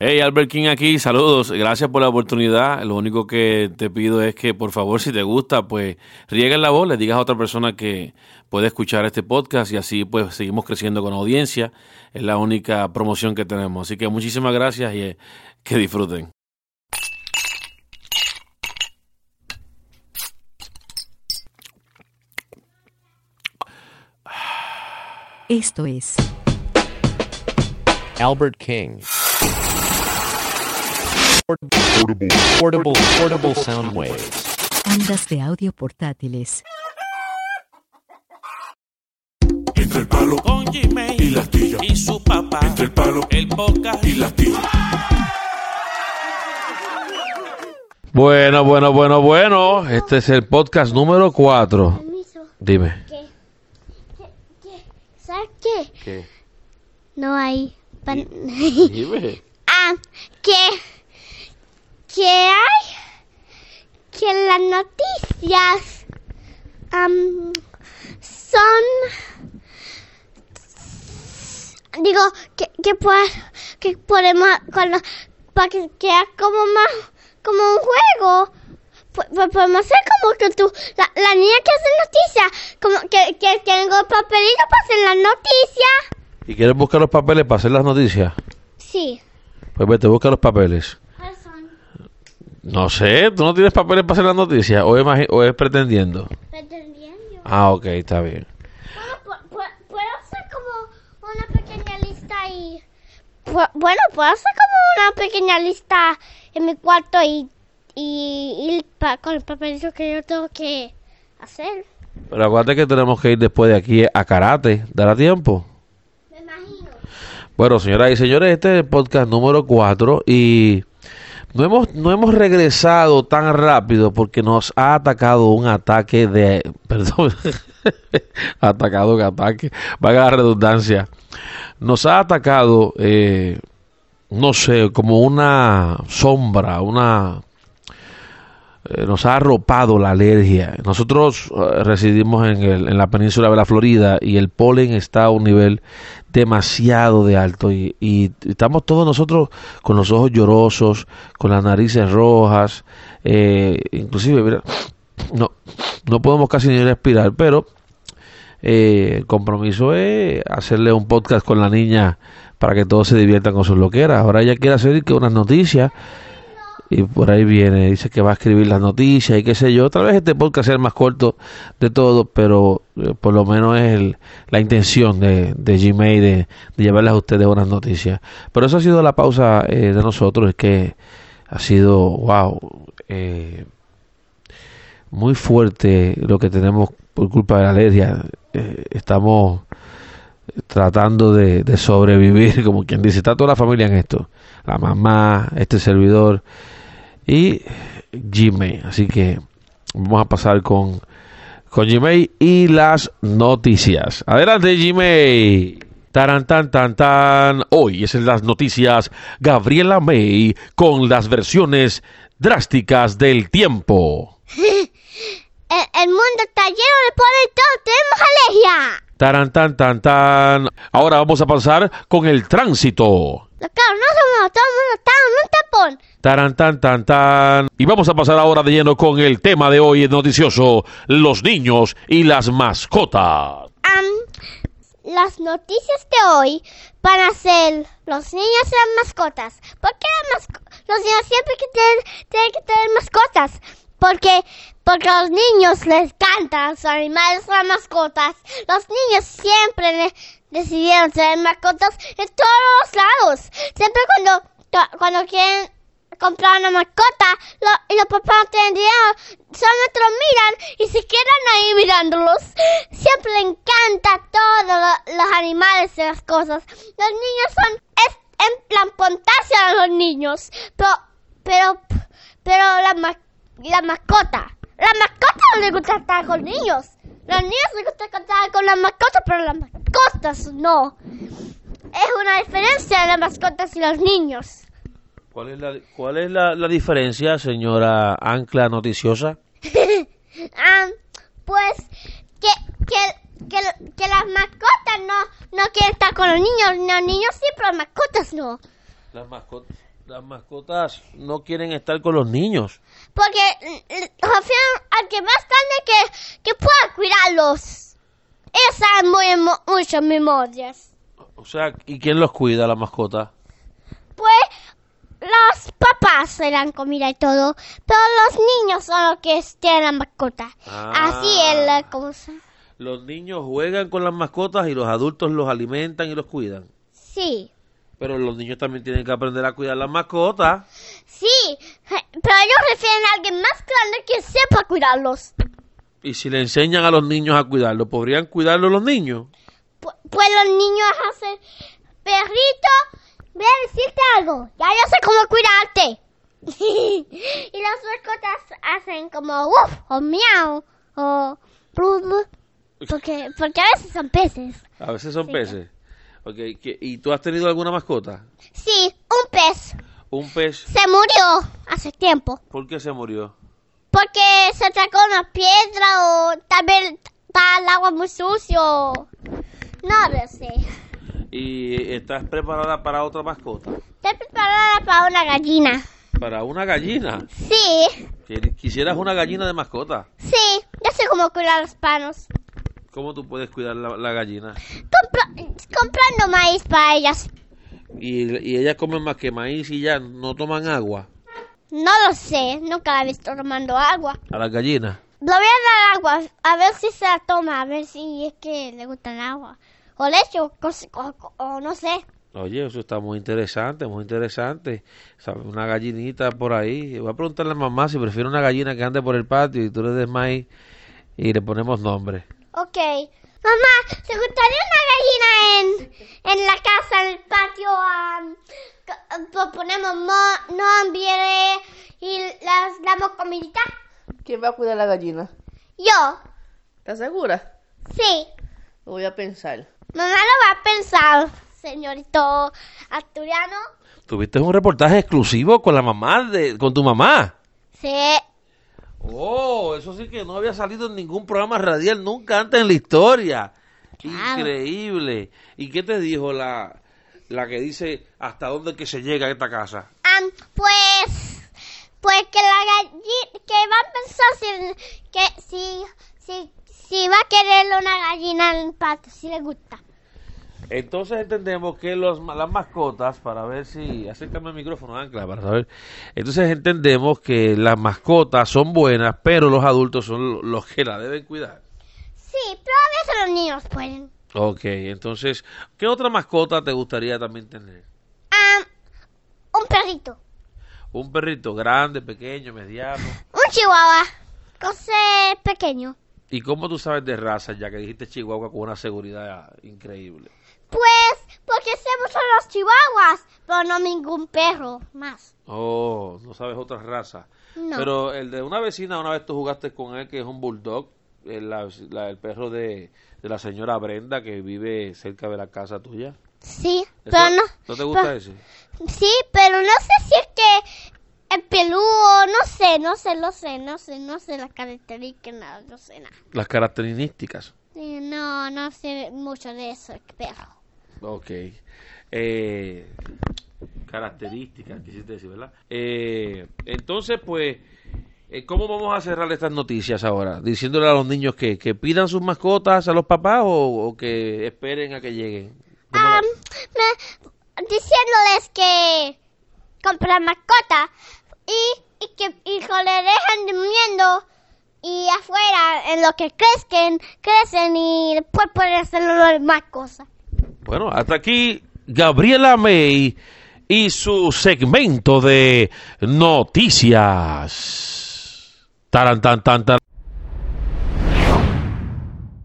Hey, Albert King aquí, saludos, gracias por la oportunidad. Lo único que te pido es que, por favor, si te gusta, pues rieguen la voz, le digas a otra persona que puede escuchar este podcast y así pues seguimos creciendo con audiencia. Es la única promoción que tenemos. Así que muchísimas gracias y eh, que disfruten. Esto es Albert King. Portable, portable, portable sound waves. ondas de audio portátiles. Entre el palo con Gmail y la astilla. y su papá. Entre el palo el podcast y la astilla. Bueno, bueno, bueno, bueno. Este es el podcast número 4. Permiso. Dime. ¿Qué? ¿Qué? ¿Qué? ¿Sabes qué? ¿Qué? No hay. Pan- Dime. ah, que. Que hay. Que las noticias. am, son. Digo, que, que, pues, que podemos. Cuando, para que quede como más. Como un juego. Pues, pues podemos hacer como que tú, la, la niña que hace noticias, como que, que tengo el papelito para hacer las noticias. ¿Y quieres buscar los papeles para hacer las noticias? Sí. Pues vete, busca los papeles. ¿Cuáles son? No sé, ¿tú no tienes papeles para hacer las noticias? ¿O es, magi- o es pretendiendo? Pretendiendo. Ah, ok, está bien. Bueno, pu- pu- puedo hacer como una pequeña lista y... Pu- Bueno, puedo hacer como una pequeña lista en mi cuarto y... Y, y pa- con el papelito que yo tengo que hacer. Pero acuérdate que tenemos que ir después de aquí a karate. ¿Dará tiempo? Bueno, señoras y señores, este es el podcast número 4 y no hemos, no hemos regresado tan rápido porque nos ha atacado un ataque de... Perdón, atacado un ataque, valga la redundancia. Nos ha atacado, eh, no sé, como una sombra, una... eh, nos ha arropado la alergia. Nosotros eh, residimos en, el- en la península de la Florida y el polen está a un nivel demasiado de alto y, y estamos todos nosotros con los ojos llorosos, con las narices rojas, eh, inclusive no, no podemos casi ni respirar, pero eh, el compromiso es hacerle un podcast con la niña para que todos se diviertan con sus loqueras. Ahora ella quiere hacer que unas noticias y por ahí viene, dice que va a escribir las noticias y qué sé yo. Tal vez este podcast sea el más corto de todo, pero eh, por lo menos es el- la intención de, de Gmail de, de llevarles a ustedes buenas noticias. Pero eso ha sido la pausa eh, de nosotros, es que ha sido, wow, eh, muy fuerte lo que tenemos por culpa de la alergia. Eh, estamos tratando de, sobrevivir, como quien dice, está toda la familia en esto, la mamá, este servidor y Gmail. Así que vamos a pasar con, con Gmail y las noticias. Adelante Gmail. Taran tan tan tan. Hoy es en las noticias Gabriela May con las versiones drásticas del tiempo. El, mundo está lleno de polen y todos tenemos alergia. Taran tan tan tan. Ahora vamos a pasar con el tránsito. Carros no el en un tapón. Taran tan tan tan. Y vamos a pasar ahora de lleno con el tema de hoy noticioso, los niños y las mascotas. Am, las noticias de hoy van a ser los niños y las mascotas. ¿Por qué las los niños siempre que tienen, tienen que tener mascotas? Porque, porque a los niños les los animales, las mascotas. Los niños siempre decidieron tener mascotas en todos los lados. Siempre cuando, cuando quieren comprar una mascota y los papás tienen dinero, solamente los miran y se quedan ahí mirándolos. Siempre le encanta todos lo- los animales y las cosas. Los niños son, es en plan pontarse a los niños, pero, pero, pero la, la mascota, la mascota no le gusta estar con niños. Los niños les gusta estar con las mascotas, pero las mascotas no. Es una diferencia de las mascotas y los niños. ¿Cuál es la, cuál es la, la diferencia, señora Ancla Noticiosa? Ah, pues que, que, que, que las mascotas no, no quieren estar con los niños. Los niños sí, pero las mascotas no. Las mascotas, las mascotas no quieren estar con los niños. Porque mm, refieren al que más grande que, que pueda cuidarlos. Muy, mo- muchas memorias. O sea, ¿y quién los cuida, la mascota? Pues los papás se dan comida y todo, pero los niños son los que tienen la mascota. Ah. Así es la cosa. Los niños juegan con las mascotas y los adultos los alimentan y los cuidan. Sí, Pero los niños también tienen que aprender a cuidar las mascotas. sí, pero ellos refieren a alguien más grande que sepa cuidarlos. Y si le enseñan a los niños a cuidarlo, ¿podrían cuidarlo los niños? Pu- Pues los niños hacen, perrito, voy a decirte algo, ya yo sé cómo cuidarte. y las mascotas hacen como uff, o miau, o blu, porque, porque a veces son peces. A veces son peces. Ok, ¿qué- ¿Y tú has tenido alguna mascota? Sí, un pez Un pez. se murió hace tiempo, ¿Por qué se murió? porque se sacó una piedra o tal vez está el agua muy sucio. No lo sé. ¿Y estás preparada para otra mascota? Estoy preparada para una gallina. Para una gallina. Sí, Quisieras una gallina de mascota. sí, yo sé cómo cuidar los panos. ¿Cómo tú puedes cuidar la, la gallina? Compra- comprando maíz para ellas. Y, y ellas comen más que maíz y ya no toman agua. No lo sé, nunca la he visto tomando agua. A las gallinas. Le voy a dar agua, a ver si se la toma, a ver si es que le gusta el agua. O leche, o, o- o no sé. Oye, eso está muy interesante, muy interesante. Una gallinita por ahí. Voy a preguntarle a mamá si prefiere una gallina que ande por el patio y tú le des maíz y le ponemos nombre. Ok. Mamá, ¿te gustaría una gallina en, en la casa, en el patio? c- pues ponemos mo- nombre y las damos comidita. ¿Quién va a cuidar la gallina? Yo, ¿Estás segura? sí. Lo voy a pensar. Mamá lo va a pensar, señorito asturiano. ¿Tuviste un reportaje exclusivo con la mamá, de, con tu mamá? Sí. Oh, eso sí que no había salido en ningún programa radial nunca antes en la historia. Claro. Increíble. ¿Y qué te dijo la, la que dice hasta dónde que se llega a esta casa? Pues, pues que la gallina, que va a pensar si, que si, si, si va a querer una gallina en el patio, si le gusta. Entonces entendemos que los, las mascotas, para ver si... Acércame el micrófono, Ancla, para saber. Entonces entendemos que las mascotas son buenas, pero los adultos son los que la deben cuidar. Sí, pero a veces los niños pueden. Ok, entonces, ¿qué otra mascota te gustaría también tener? Am, un perrito, Un perrito grande, pequeño, mediano. un chihuahua, cosa pequeño. ¿Y cómo tú sabes de raza, ya que dijiste Chihuahua con una seguridad increíble? Pues, porque sé mucho de los chihuahuas, pero no ningún perro más. Oh, no sabes otra raza. No. Pero el de una vecina, una vez tú jugaste con él, que es un bulldog, el, la- la- el perro de, de la señora Brenda, que vive cerca de la casa tuya. Sí, ¿Eso- pero no. ¿No te gusta pero- ese? Sí, pero no sé si es que el peludo, no sé, no sé, no sé, no sé, no sé las características, no sé nada. Las características. Sí, no, no sé mucho de eso, el perro. Ok. Eh, características, quisiste decir, ¿verdad? Eh, entonces, pues, eh, ¿cómo vamos a cerrar estas noticias ahora? Diciéndole a los niños que, que pidan sus mascotas a los papás o, o que esperen a que lleguen. ¿Cómo la- Am, me- diciéndoles que compran mascota y, y que y que le dejan durmiendo y afuera en lo que crecen, crecen y después pueden hacer más cosas. Bueno, hasta aquí Gabriela May y su segmento de noticias. Taran, tan, tan.